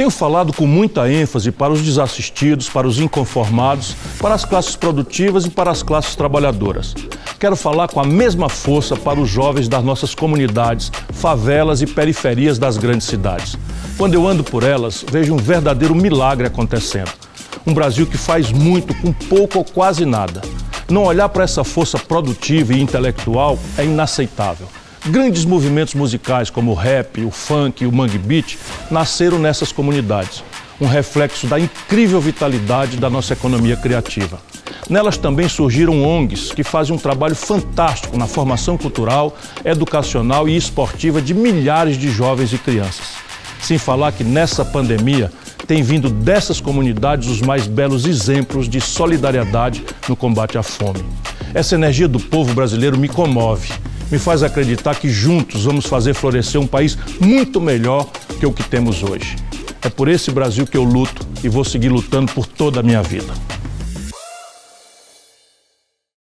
Tenho falado com muita ênfase para os desassistidos, para os inconformados, para as classes produtivas e para as classes trabalhadoras. Quero falar com a mesma força para os jovens das nossas comunidades, favelas e periferias das grandes cidades. Quando eu ando por elas, vejo um verdadeiro milagre acontecendo. Um Brasil que faz muito com pouco ou quase nada. Não olhar para essa força produtiva e intelectual é inaceitável. Grandes movimentos musicais como o rap, o funk e o mangue beat nasceram nessas comunidades, um reflexo da incrível vitalidade da nossa economia criativa. Nelas também surgiram ONGs que fazem um trabalho fantástico na formação cultural, educacional e esportiva de milhares de jovens e crianças. Sem falar que nessa pandemia tem vindo dessas comunidades os mais belos exemplos de solidariedade no combate à fome. Essa energia do povo brasileiro me comove me faz acreditar que juntos vamos fazer florescer um país muito melhor que o que temos hoje. É por esse Brasil que eu luto e vou seguir lutando por toda a minha vida.